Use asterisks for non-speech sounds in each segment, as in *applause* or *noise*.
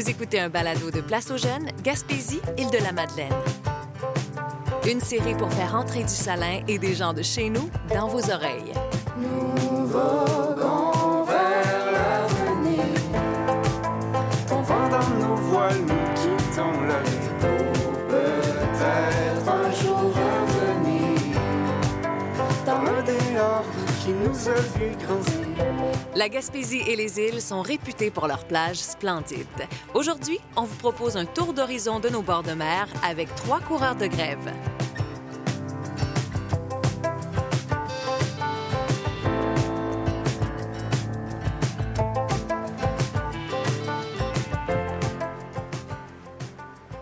Vous écoutez un balado de Place aux Jeunes, Gaspésie, île de la Madeleine. Une série pour faire entrer du salin et des gens de chez nous dans vos oreilles. Nous voguons vers l'avenir. Tombant dans nos voiles, nous quittons la vie peut-être un jour revenir dans dehors qui nous a vu grandir. La Gaspésie et les îles sont réputées pour leurs plages splendides. Aujourd'hui, on vous propose un tour d'horizon de nos bords de mer avec trois coureurs de grève.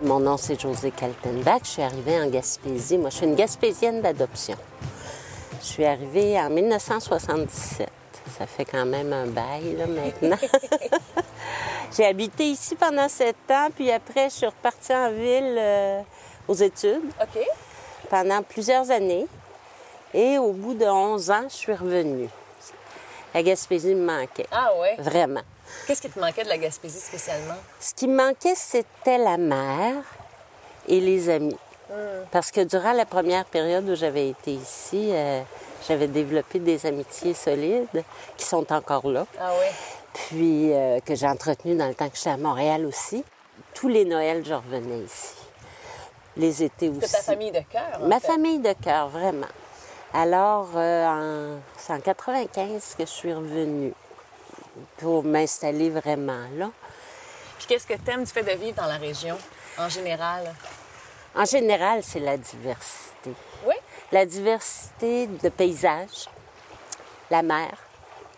Mon nom, c'est José Kaltenbach. Je suis arrivée en Gaspésie. Moi, je suis une Gaspésienne d'adoption. Je suis arrivée en 1977. Ça fait quand même un bail, là, maintenant. *laughs* J'ai habité ici pendant sept ans, puis après, je suis repartie en ville euh, aux études OK. pendant plusieurs années. Et au bout de 11 ans, je suis revenue. La Gaspésie me manquait. Ah ouais? Vraiment. Qu'est-ce qui te manquait de la Gaspésie spécialement? Ce qui me manquait, c'était la mer et les amis. Parce que durant la première période où j'avais été ici, euh, j'avais développé des amitiés solides qui sont encore là. Ah ouais? Puis euh, que j'ai entretenu dans le temps que j'étais à Montréal aussi. Tous les Noëls, je revenais ici. Les étés aussi. C'est ta famille de cœur. Ma fait. famille de cœur, vraiment. Alors, euh, en... c'est en 95 que je suis revenue pour m'installer vraiment là. Puis qu'est-ce que t'aimes du fait de vivre dans la région en général? En général, c'est la diversité. Oui. La diversité de paysages, la mer,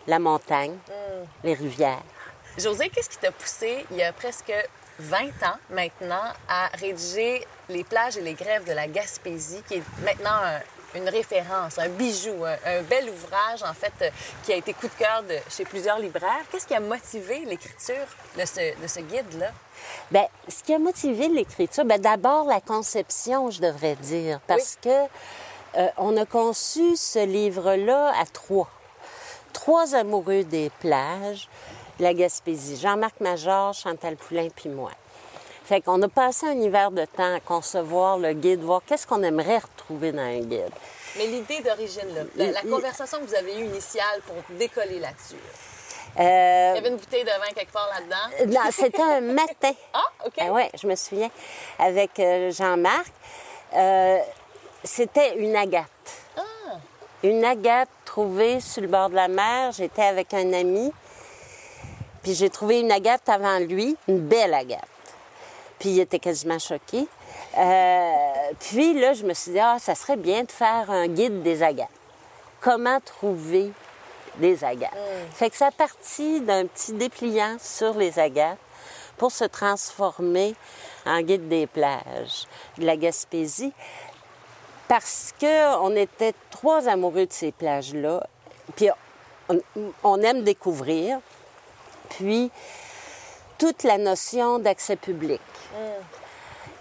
la montagne, Mm. les rivières. José, qu'est-ce qui t'a poussé il y a presque 20 ans maintenant à rédiger les plages et les grèves de la Gaspésie, qui est maintenant un- une référence, un bijou, un, un bel ouvrage en fait euh, qui a été coup de cœur de, chez plusieurs libraires. Qu'est-ce qui a motivé l'écriture de ce, de ce guide-là? Bien, ce qui a motivé l'écriture, bien, d'abord la conception, je devrais dire, parce que euh, on a conçu ce livre-là à trois. Trois amoureux des plages, la Gaspésie. Jean-Marc Major, Chantal Poulain, puis moi. Fait qu'on a passé un hiver de temps à concevoir le guide, voir qu'est-ce qu'on aimerait retrouver dans un guide. Mais l'idée d'origine, la, conversation que vous avez eue initiale pour décoller là-dessus, là. Euh, il y avait une bouteille de vin quelque part là-dedans. non, c'était un *laughs* matin. Ah, OK. Ah ouais, je me souviens. Avec euh, Jean-Marc. Euh, c'était une agate. Ah. Une agate trouvée sur le bord de la mer. J'étais avec un ami. Puis j'ai trouvé une agate avant lui, une belle agate. Puis il était quasiment choqué. Euh, puis là, je me suis dit, ah, ça serait bien de faire un guide des agates. Comment trouver des agates? Fait que ça a parti d'un petit dépliant sur les agates pour se transformer en guide des plages de la Gaspésie parce que on était trois amoureux de ces plages-là. Puis on, on aime découvrir. Puis toute la notion d'accès public.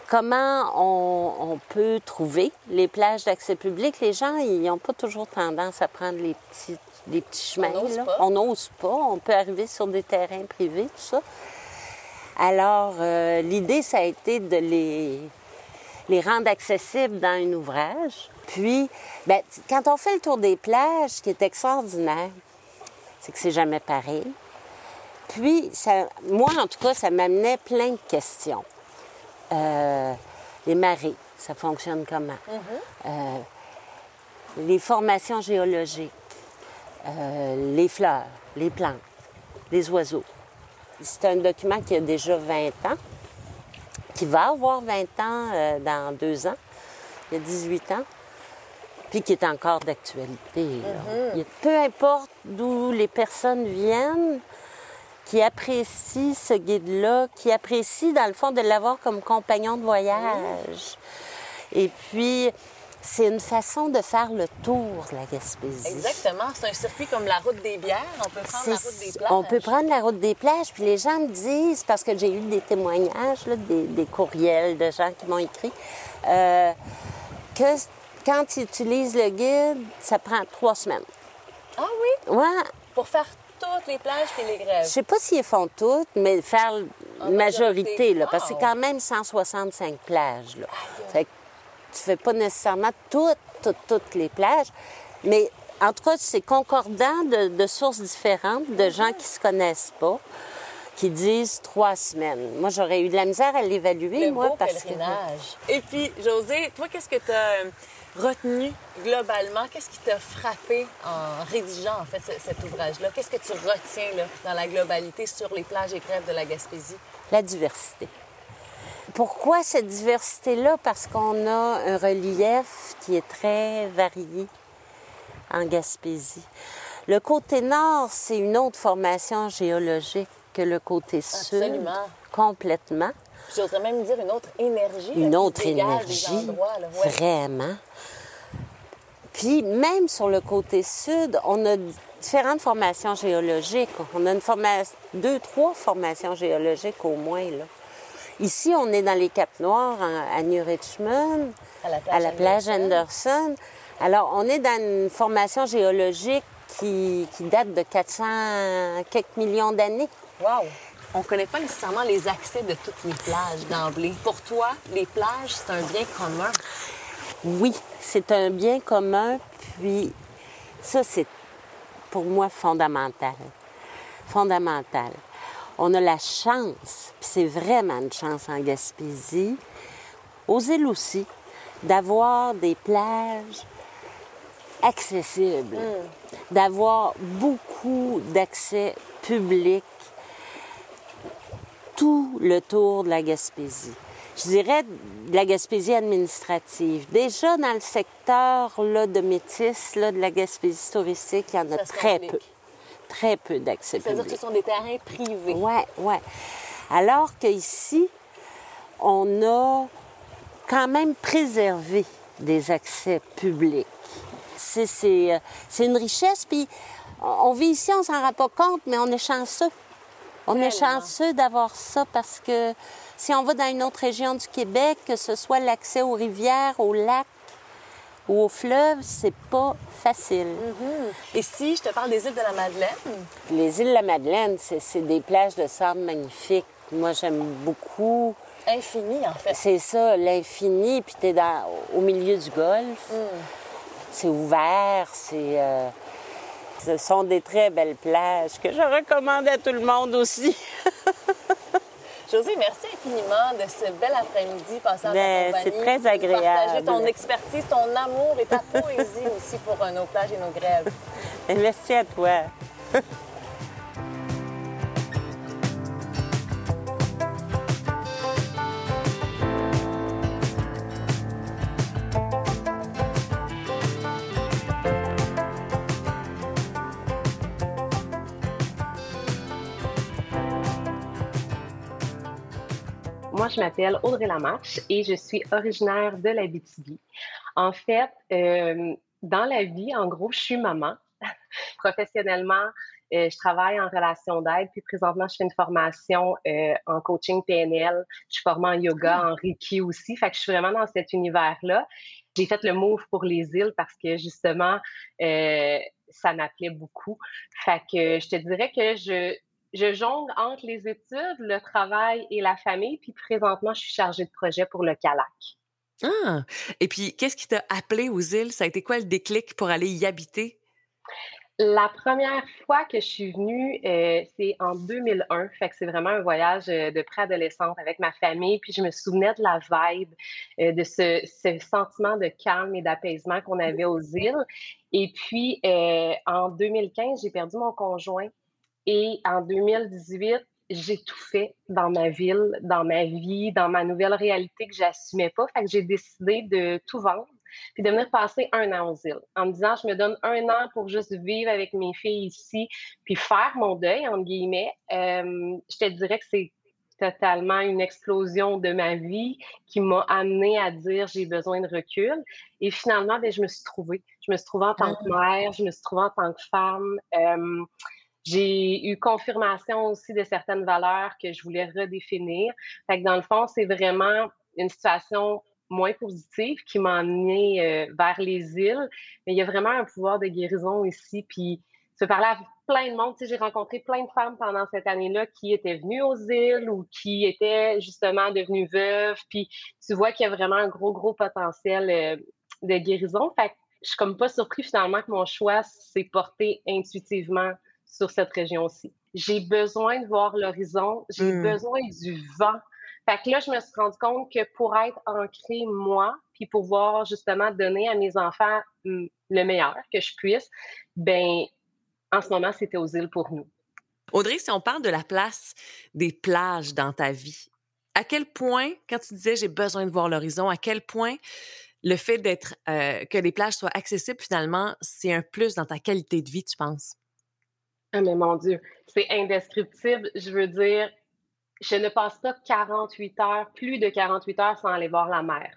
Comment on, on peut trouver les plages d'accès public? Les gens, ils n'ont pas toujours tendance à prendre les petits, les petits chemins. On n'ose pas. On peut arriver sur des terrains privés, tout ça. Alors, euh, l'idée, ça a été de les, les rendre accessibles dans un ouvrage. Puis, ben, quand on fait le tour des plages, ce qui est extraordinaire, c'est que c'est jamais pareil. Puis, ça, moi, en tout cas, ça m'amenait plein de questions. Euh, les marées, ça fonctionne comment? Euh, les formations géologiques, euh, les fleurs, les plantes, les oiseaux. C'est un document qui a déjà 20 ans, qui va avoir 20 ans dans deux ans. Il y a 18 ans, puis qui est encore d'actualité. Il- Peu importe d'où les personnes viennent, qui apprécient ce guide-là, qui apprécient, dans le fond, de l'avoir comme compagnon de voyage. Et puis, c'est une façon de faire le tour de la Gaspésie. Exactement. C'est un circuit comme la route des bières. On peut prendre la route des plages. On peut prendre la route des plages, puis les gens me disent, parce que j'ai eu des témoignages, là, des, des courriels de gens qui m'ont écrit, euh, que quand ils utilisent le guide, ça prend trois semaines. Ah oui? Ouais, Pour faire toutes les plages et les grèves. je sais pas s'ils font toutes, mais faire une majorité, là, parce que c'est quand même 165 plages. Là. Fait que tu fais pas nécessairement toutes, toutes, toutes les plages, mais en tout cas, c'est concordant de, de sources différentes, de gens qui se connaissent pas, qui disent trois semaines. Moi, j'aurais eu de la misère à l'évaluer, moi, beau parce pèlerinage. Et puis, José, toi, qu'est-ce que tu as retenu globalement? Qu'est-ce qui t'a frappé en rédigeant, en fait, ce- cet ouvrage-là? Qu'est-ce que tu retiens, là, dans la globalité sur les plages et grèves de la Gaspésie? la diversité. Pourquoi cette diversité-là? Parce qu'on a un relief qui est très varié en Gaspésie. Le côté nord, c'est une autre formation géologique que le côté sud. Absolument. Complètement. J'oserais même dire une autre énergie. Une autre énergie. Ouais. Vraiment. Puis même sur le côté sud, on a différentes formations géologiques. On a une formation, deux, trois formations géologiques au moins. Là. Ici, on est dans les Caps Noirs, en- à New Richmond, À la plage à la plage Anderson. Anderson. Alors, on est dans une formation géologique qui, qui date de 400 quelques millions d'années. Wow! On ne connaît pas nécessairement les accès de toutes les plages d'emblée. Pour toi, les plages, c'est un bien commun. Oui, c'est un bien commun, puis ça, c'est pour moi fondamental. Fondamental. On a la chance, puis c'est vraiment une chance en Gaspésie, aux îles aussi, d'avoir des plages accessibles, d'avoir beaucoup d'accès public tout le tour de la Gaspésie. Je dirais de la Gaspésie administrative. Déjà dans le secteur là, de métis, là, de la Gaspésie touristique, il y en a très peu. Très peu d'accès C'est-à-dire public. que ce sont des terrains privés. Oui, oui. Alors qu'ici, on a quand même préservé des accès publics. C'est, euh, c'est une richesse, puis on on vit ici, on s'en rend pas compte, mais on est chanceux. On est chanceux d'avoir ça parce que si on va dans une autre région du Québec, que ce soit l'accès aux rivières, aux lacs ou aux fleuves, c'est pas facile. Et si je te parle des îles de la Madeleine, Les îles de la Madeleine, c'est, des plages de sable magnifiques. Moi, j'aime beaucoup. infini en fait. C'est ça, l'infini, puis t'es dans, au milieu du golfe. C'est ouvert, c'est... euh, ce sont des très belles plages que je recommande à tout le monde aussi. *laughs* José, merci infiniment de ce bel après-midi passé en Ben, ta c'est compagnie. très agréable. Partager ton expertise, ton amour et ta poésie aussi pour euh, nos plages et nos grèves. Et *laughs* merci à toi. Je m'appelle Audrey Lamarche et je suis originaire de la BTB. En fait, euh, dans la vie, en gros, je suis maman. *laughs* Professionnellement, euh, je travaille en relation d'aide, puis présentement, je fais une formation euh, en coaching PNL. Je suis formée en yoga, en Reiki aussi. Fait que je suis vraiment dans cet univers-là. J'ai fait le move pour les îles parce que justement, ça m'appelait beaucoup. Fait que je te dirais que je, je jongle entre les études, le travail et la famille. Puis présentement, je suis chargée de projet pour le CALAC. Ah! Et puis, qu'est-ce qui t'a appelé aux îles? Ça a été quoi le déclic pour aller y habiter? La première fois que je suis venue, euh, c'est en 2001. Fait que c'est vraiment un voyage euh, de préadolescente avec ma famille. Puis je me souvenais de la vibe, euh, de ce, ce sentiment de calme et d'apaisement qu'on avait aux îles. Et puis, euh, en 2015, j'ai perdu mon conjoint. Et en 2018, j'ai tout fait dans ma ville, dans ma vie, dans ma nouvelle réalité que j'assumais pas. Fait que j'ai décidé de tout vendre puis de venir passer un an aux îles en me disant je me donne un an pour juste vivre avec mes filles ici puis faire mon deuil entre guillemets. Euh, je te dirais que c'est totalement une explosion de ma vie qui m'a amené à dire j'ai besoin de recul. Et finalement ben, je me suis trouvée. Je me suis trouvée en tant que mère je me suis trouvée en tant que femme. Euh, j'ai eu confirmation aussi de certaines valeurs que je voulais redéfinir. Fait dans le fond, c'est vraiment une situation moins positive qui m'a emmenée euh, vers les îles. Mais il y a vraiment un pouvoir de guérison ici. Puis tu parlais à plein de monde. J'ai rencontré plein de femmes pendant cette année-là qui étaient venues aux îles ou qui étaient justement devenues veuves. Puis tu vois qu'il y a vraiment un gros, gros potentiel euh, de guérison. Fait que je suis comme pas surpris finalement que mon choix s'est porté intuitivement sur cette région-ci. J'ai besoin de voir l'horizon, j'ai Mm. besoin du vent. Fait que là, je me suis rendu compte que pour être ancrée, moi, puis pouvoir justement donner à mes enfants mm, le meilleur que je puisse, ben en ce moment, c'était aux îles pour nous. Audrey, si on parle de la place des plages dans ta vie, à quel point, quand tu disais j'ai besoin de voir l'horizon, à quel point le fait d'être euh, que les plages soient accessibles finalement, c'est un plus dans ta qualité de vie, tu penses? Ah, mais mon Dieu, c'est indescriptible. Je veux dire, je ne passe pas 48 heures, plus de 48 heures sans aller voir la mer.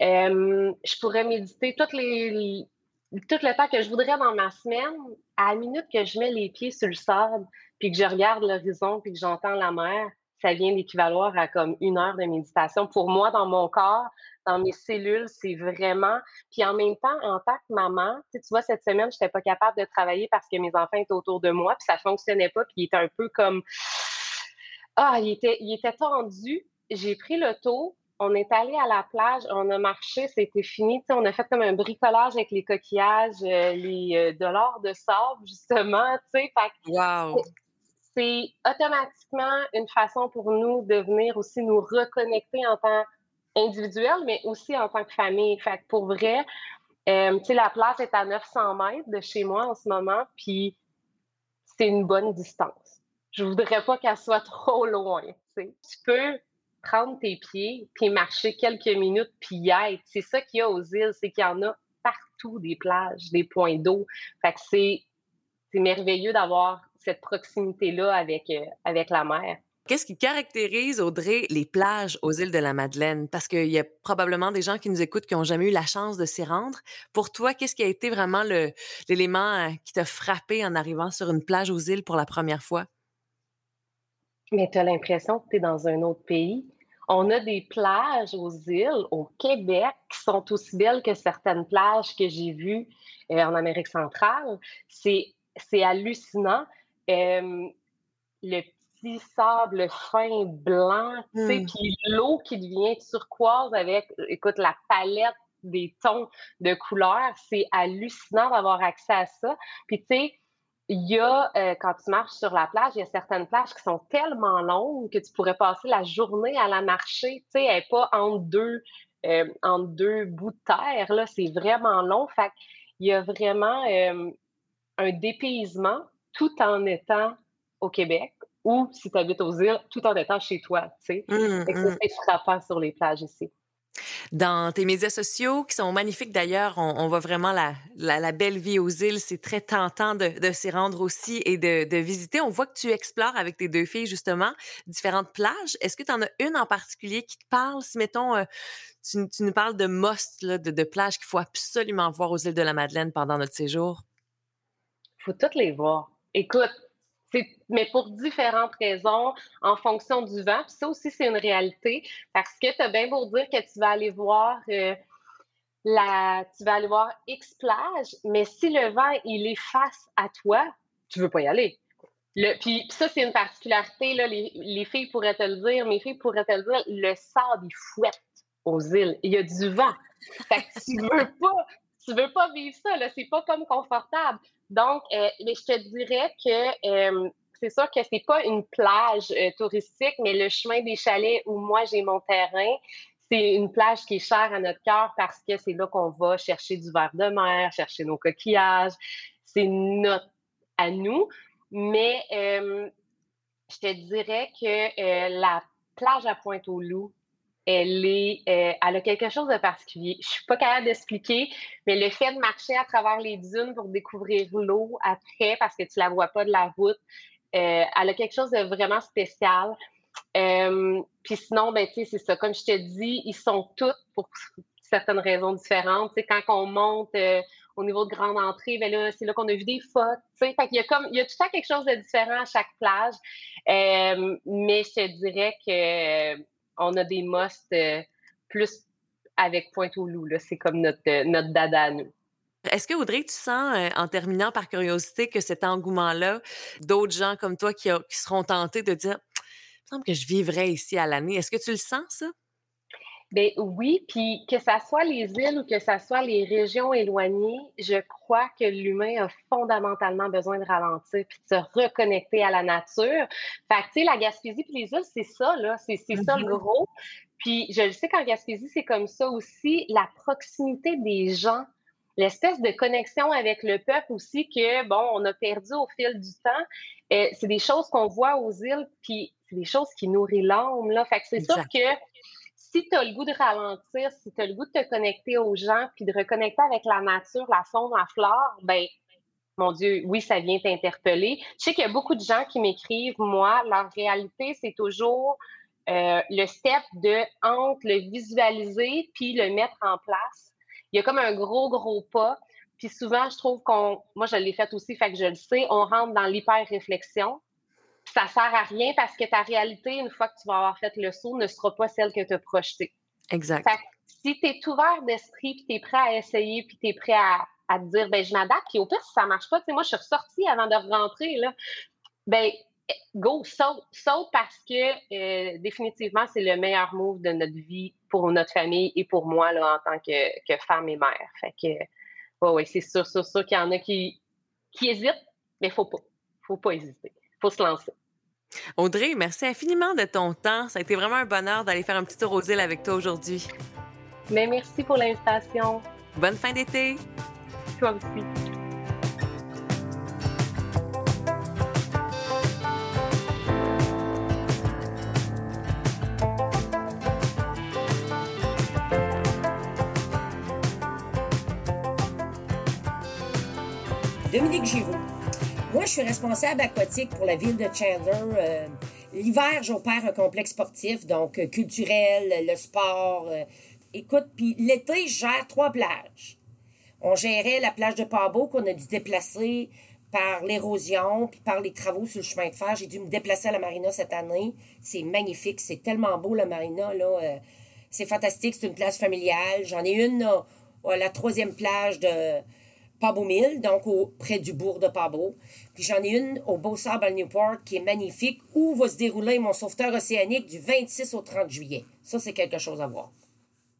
Je pourrais méditer toutes les, tout le temps que je voudrais dans ma semaine. À la minute que je mets les pieds sur le sable, puis que je regarde l'horizon, puis que j'entends la mer, ça vient d'équivaloir à comme une heure de méditation. Pour moi, dans mon corps, dans mes cellules, c'est vraiment. Puis en même temps, en tant que maman, tu, vois, cette semaine, je n'étais pas capable de travailler parce que mes enfants étaient autour de moi, puis ça ne fonctionnait pas, puis il était un peu comme. Ah, il était, il était tendu. J'ai pris le taux. On est allé à la plage, on a marché, c'était fini. Tu sais, on a fait comme un bricolage avec les coquillages, euh, les euh, dollars de sable, *laughs* justement. Fait Wow! C'est automatiquement une façon pour nous de venir aussi nous reconnecter en tant individuel, mais aussi en tant que famille. Fait que pour vrai, euh, la place est à 900 mètres de chez moi en ce moment, puis c'est une bonne distance. Je voudrais pas qu'elle soit *laughs* trop loin. tu peux prendre tes pieds, puis marcher quelques minutes, puis y être. C'est ça qu'il y a aux îles, c'est qu'il y en a partout des plages, des points d'eau. Fait que c'est merveilleux d'avoir cette proximité-là avec, euh, avec la mer. Qu'est-ce qui caractérise, Audrey, les plages aux îles de la Madeleine? Parce qu'il y a probablement des gens qui nous écoutent qui n'ont jamais eu la chance de s'y rendre. Pour toi, qu'est-ce qui a été vraiment l'élément euh, qui t'a frappé en arrivant sur une plage aux îles pour la première fois? Mais tu as l'impression que tu es dans un autre pays. On a des plages aux îles, au Québec, qui sont aussi belles que certaines plages que j'ai vues euh, en Amérique centrale. C'est hallucinant. Euh, le petit sable fin blanc, Mm. puis l'eau qui devient turquoise avec, écoute, la palette des tons de couleurs, c'est hallucinant d'avoir accès à ça. Puis tu sais, il y a, euh, quand tu marches sur la plage, il y a certaines plages qui sont tellement longues que tu pourrais passer la journée à la marcher. Tu sais, elle n'est pas entre deux, euh, entre deux bouts de terre. Là, c'est vraiment long. Fait qu'il y a vraiment euh, un dépaysement tout en étant au Québec ou si tu habites aux îles, tout en étant chez toi. Tu sais. Mm, mm. ça, c'est frappant sur les plages ici. Dans tes médias sociaux, qui sont magnifiques d'ailleurs, on, on voit vraiment la, la, la belle vie aux îles. C'est très tentant de, de s'y rendre aussi et de, de visiter. On voit que tu explores avec tes deux filles, justement, différentes plages. Est-ce que tu en as une en particulier qui te parle? Si, mettons, euh, tu, tu nous parles de must, là, de, de plages qu'il faut absolument voir aux îles de la Madeleine pendant notre séjour. faut toutes les voir. Écoute, mais pour différentes raisons, en fonction du vent. Puis ça aussi, c'est une réalité. Parce que tu as bien beau dire que tu vas aller voir euh, la, tu vas aller voir X plage, mais si le vent il est face à toi, tu veux pas y aller. Le, puis, ça, c'est une particularité, là, les, les filles pourraient te le dire, mes filles pourraient te le dire, le sable, il fouette aux îles. Il y a du vent. Fait que tu veux pas, tu veux pas vivre ça, là, c'est pas comme confortable. Donc, euh, mais je te dirais que euh, c'est sûr que c'est pas une plage euh, touristique, mais le chemin des chalets où moi j'ai mon terrain, c'est une plage qui est chère à notre cœur parce que c'est là qu'on va chercher du verre de mer, chercher nos coquillages. C'est notre à nous. Mais je te dirais que la plage à Pointe-aux-Loups, elle est, euh, elle a quelque chose de particulier. Je suis pas capable d'expliquer, mais le fait de marcher à travers les dunes pour découvrir l'eau après, parce que tu la vois pas de la route, euh, elle a quelque chose de vraiment spécial. Euh, Puis sinon, ben, tu sais, c'est ça. Comme je te dis, ils sont tous pour certaines raisons différentes. Tu sais, quand on monte au niveau de grande entrée, ben là, c'est là qu'on a vu des photos. Fait qu'il y a comme, il y a tout le temps quelque chose de différent à chaque plage. Mais je te dirais que on a des musts euh, plus avec Pointe-aux-Loups. là. C'est comme notre, euh, notre dada à nous. Est-ce que Audrey, tu sens, euh, en terminant par curiosité, que cet engouement-là, d'autres gens comme toi qui, qui seront tentés de dire, il me semble que je vivrais ici à l'année. Est-ce que tu le sens, ça? Ben oui, puis que ça soit les îles ou que ça soit les régions éloignées, je crois que l'humain a fondamentalement besoin de ralentir puis de se reconnecter à la nature. Fait que, tu sais, la Gaspésie puis les îles, c'est ça, là, c'est ça le mm-hmm. gros. Puis je le sais qu'en Gaspésie, c'est comme ça aussi, la proximité des gens, l'espèce de connexion avec le peuple aussi que, bon, on a perdu au fil du temps. Euh, c'est des choses qu'on voit aux îles, puis c'est des choses qui nourrissent l'âme, là. Fait que c'est sûr que si tu as le goût de ralentir, si tu as le goût de te connecter aux gens, puis de reconnecter avec la nature, la faune, la flore, ben mon Dieu, oui, ça vient t'interpeller. Je sais qu'il y a beaucoup de gens qui m'écrivent, moi, leur réalité, c'est toujours euh, le step de entre le visualiser puis le mettre en place. Il y a comme un gros, gros pas. Puis souvent, je trouve qu'on, moi, je l'ai fait aussi, fait que je le sais, on rentre dans l'hyper-réflexion ça sert à rien parce que ta réalité, une fois que tu vas avoir fait le saut, ne sera pas celle que tu as projetée. Exact. si tu es ouvert d'esprit, puis tu es prêt à essayer, puis tu es prêt à, te dire, ben je m'adapte, puis au pire, si ça marche pas, tu sais, moi, je suis ressortie avant de rentrer, là, ben go, saute, saute parce que euh, définitivement, c'est le meilleur move de notre vie pour notre famille et pour moi, là, en tant que, femme et mère. Fait que, ouais, ouais, c'est sûr, sûr, sûr qu'il y en a qui, qui hésitent, mais faut pas. Faut pas hésiter. Faut se lancer. Audrey, merci infiniment de ton temps. Ça a été vraiment un bonheur d'aller faire un petit tour aux îles avec toi aujourd'hui. Mais merci pour l'invitation. Bonne fin d'été. Toi aussi. Dominique Giroux. Moi, je suis responsable aquatique pour la ville de Chandler. Euh, l'hiver, j'opère un complexe sportif, donc euh, culturel, le sport. Euh. écoute, puis l'été, je gère trois plages. On gérait la plage de Pabo qu'on a dû déplacer par l'érosion, puis par les travaux sur le chemin de fer. J'ai dû me déplacer à la marina cette année. C'est magnifique, c'est tellement beau la marina, là. c'est fantastique, c'est une plage familiale. J'en ai une à la troisième plage de Donc près du bourg de Pabo. Puis j'en ai une au Beau-Sable à Newport qui est magnifique, où va se dérouler mon sauveteur océanique du 26 au 30 juillet. Ça, c'est quelque chose à voir.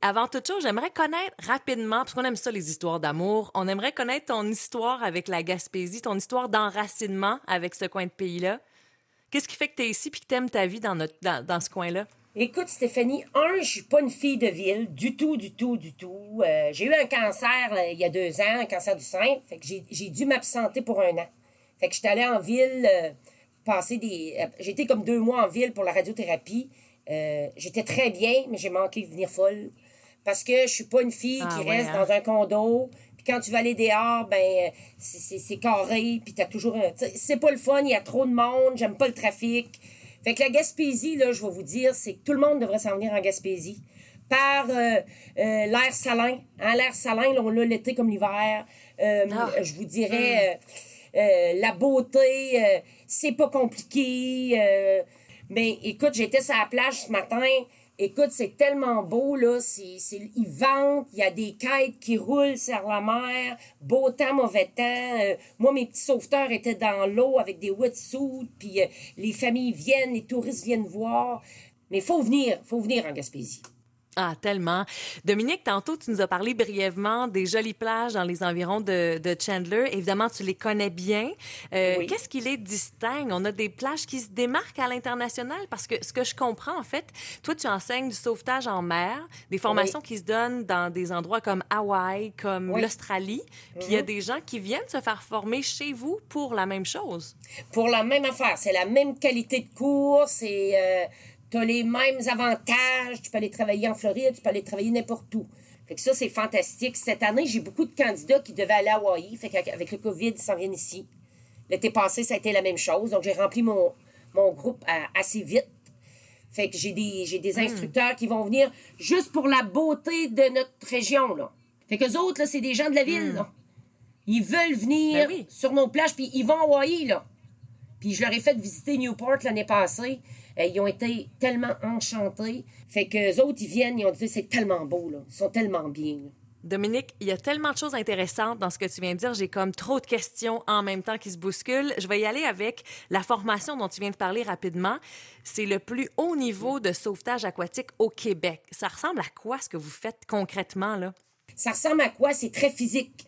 Avant toute chose, j'aimerais connaître rapidement, parce qu'on aime ça, les histoires d'amour, on aimerait connaître ton histoire avec la Gaspésie, ton histoire d'enracinement avec ce coin de pays-là. Qu'est-ce qui fait que tu es ici puis que tu aimes ta vie dans ce coin-là? Écoute, Stéphanie, un, je suis pas une fille de ville, du tout, du tout, du tout. Euh, j'ai eu un cancer il y a deux ans, un cancer du sein, fait que j'ai dû m'absenter pour un an. Fait que j'étais allée en ville, euh, passer des... Euh, été comme deux mois en ville pour la radiothérapie. J'étais très bien, mais j'ai manqué de venir folle. Parce que je suis pas une fille ah qui reste hein? dans un condo, puis quand tu vas aller dehors, ben c'est carré, puis t'as toujours... C'est pas le fun, il y a trop de monde, j'aime pas le trafic. Fait que la Gaspésie, là, je vais vous dire, c'est que tout le monde devrait s'en venir en Gaspésie. Par euh, euh, l'air salin. Hein, l'air salin, là, on l'a l'été comme l'hiver. Euh, ah. Je vous dirais, mm. la beauté, c'est pas compliqué. mais écoute, j'étais sur la plage ce matin. Écoute, c'est tellement beau, là. C'est, il y a des quêtes qui roulent sur la mer. Beau temps, mauvais temps. Euh, moi, mes petits sauveteurs étaient dans l'eau avec des wetsuits, puis euh, les familles viennent, les touristes viennent voir. Mais faut venir, faut venir en Gaspésie. Ah, tellement. Dominique, tantôt, tu nous as parlé brièvement des jolies plages dans les environs de, de Chandler. Évidemment, tu les connais bien. Euh, Qu'est-ce qui les distingue? On a des plages qui se démarquent à l'international parce que ce que je comprends, en fait, toi, tu enseignes du sauvetage en mer, des formations qui se donnent dans des endroits comme Hawaï, comme l'Australie. Puis il y a mhm. des gens qui viennent se faire former chez vous pour la même chose. Pour la même affaire. C'est la même qualité de cours. C'est... Euh tu as les mêmes avantages. Tu peux aller travailler en Floride, tu peux aller travailler n'importe où. Fait que ça, c'est fantastique. Cette année, j'ai beaucoup de candidats qui devaient aller à Hawaï. Fait qu'avec le COVID, ils s'en viennent ici. L'été passé, ça a été la même chose. Donc, j'ai rempli mon, mon groupe assez vite. Fait que j'ai des, j'ai des hmm. instructeurs qui vont venir juste pour la beauté de notre région, là. Fait que autres, là, c'est des gens de la ville, hmm. là. Ils veulent venir ben sur nos plages, puis ils vont à Hawaï, là. Puis je leur ai fait visiter Newport l'année passée. Euh, ils ont été tellement enchantés. Fait que les autres, ils viennent, ils ont dit c'est tellement beau, là. Ils sont tellement bien. Dominique, il y a tellement de choses intéressantes dans ce que tu viens de dire. J'ai comme trop de questions en même temps qui se bousculent. Je vais y aller avec la formation dont tu viens de parler rapidement. C'est le plus haut niveau de sauvetage aquatique au Québec. Ça ressemble à quoi ce que vous faites concrètement là? Ça ressemble à quoi? C'est très physique.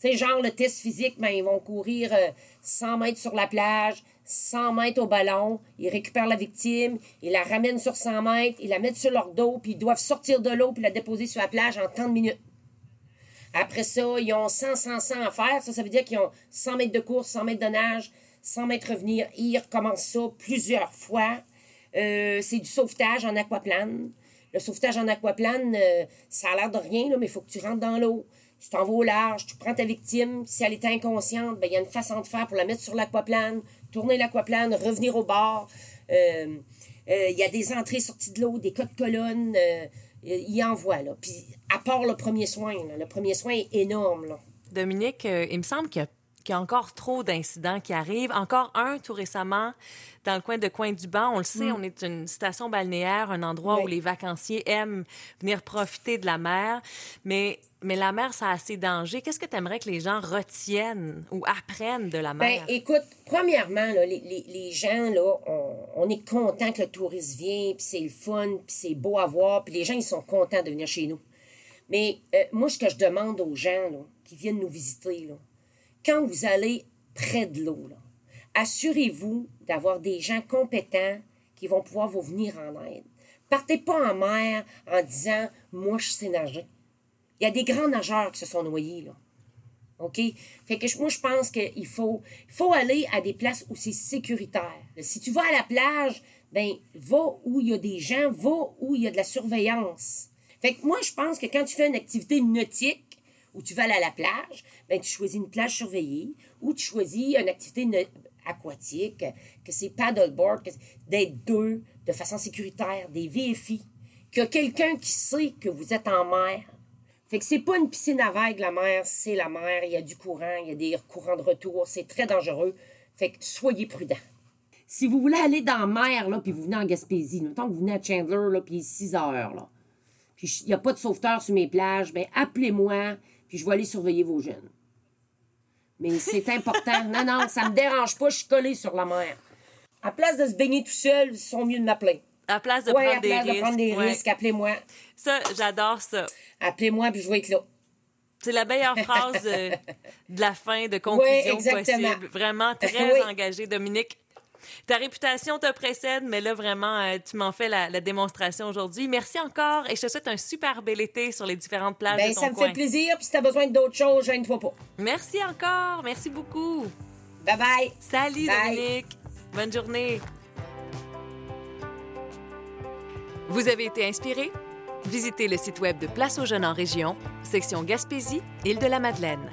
Tu sais, genre le test physique, ben, ils vont courir euh, 100 mètres sur la plage, 100 mètres au ballon, ils récupèrent la victime, ils la ramènent sur 100 mètres, ils la mettent sur leur dos, puis ils doivent sortir de l'eau puis la déposer sur la plage en 30 minutes. Après ça, ils ont 100, 100, 100 à faire. Ça, ça veut dire qu'ils ont 100 mètres de course, 100 mètres de nage, 100 mètres revenir. Ils recommencent ça plusieurs fois. Euh, c'est du sauvetage en aquaplane. Le sauvetage en aquaplane, euh, ça a l'air de rien, là, mais il faut que tu rentres dans l'eau. Tu t'en vas au large, tu prends ta victime. Si elle est inconsciente, ben, il y a une façon de faire pour la mettre sur l'aquaplane, tourner l'aquaplane, revenir au bord. Euh, euh, Il y a des entrées sorties de l'eau, des cas de colonne. Euh, il envoie, là. Puis, à part le premier soin, là, le premier soin est énorme, là. Dominique, il me semble qu'il y a qu'il y a encore trop d'incidents qui arrivent. Encore un tout récemment dans le coin de Coin du Banc. On le sait, on est une station balnéaire, un endroit Oui. où les vacanciers aiment venir profiter de la mer. Mais, mais la mer, ça a ses dangers. Qu'est-ce que tu aimerais que les gens retiennent ou apprennent de la mer? écoute, premièrement, là, les, les, les gens, là, on, on est content que le touriste vienne, puis c'est le fun, puis c'est beau à voir, puis les gens, ils sont contents de venir chez nous. Mais euh, moi, ce que je demande aux gens là, qui viennent nous visiter, là, quand vous allez près de l'eau, assurez-vous d'avoir des gens compétents qui vont pouvoir vous venir en aide. Partez pas en mer en disant Moi, je sais nager. Il y a des grands nageurs qui se sont noyés, là. OK? Fait que moi, je pense qu'il faut, faut aller à des places où c'est sécuritaire. Si tu vas à la plage, ben, va où il y a des gens, va où il y a de la surveillance. Fait que moi, je pense que quand tu fais une activité nautique, où tu vas aller à la plage, ben, tu choisis une plage surveillée, ou tu choisis une activité aquatique, que c'est paddleboard, d'être deux, de façon sécuritaire, des VFI, qu'il y a quelqu'un qui sait que vous êtes en mer, fait que c'est pas une piscine à vagues, la mer, c'est la mer. Il y a du courant, il y a des courants de retour. C'est très dangereux. Fait que soyez prudents. Si vous voulez aller dans la mer, là, puis vous venez en Gaspésie, mettons que vous venez à Chandler, là, puis il est 6 heures, là, puis il n'y a pas de sauveteur sur mes plages, ben appelez-moi, puis je vais aller surveiller vos jeunes. Mais c'est important. non, non, ça me dérange pas, je suis collé sur la mer. À place de se baigner tout seul, ils sont mieux de m'appeler. À place de prendre à des place risques. de prendre des ouais. risques, appelez-moi. Ça, j'adore ça. Appelez-moi, puis je vais être là. C'est la meilleure phrase de, de la fin, de conclusion possible. Vraiment *laughs* très Oui. engagé, Dominique. Ta réputation te précède, mais là, vraiment, euh, tu m'en fais la, la démonstration aujourd'hui. Merci encore et je te souhaite un super bel été sur les différentes plages Ben, de ton ça me coin. fait plaisir, puis si t'as besoin d'autres choses, gêne-toi pas. Merci encore. Merci beaucoup. Bye bye. Salut, Bye. Dominique. Bonne journée. Vous avez été inspiré? Visitez le site web de Place aux jeunes en région, section Gaspésie, île de la Madeleine.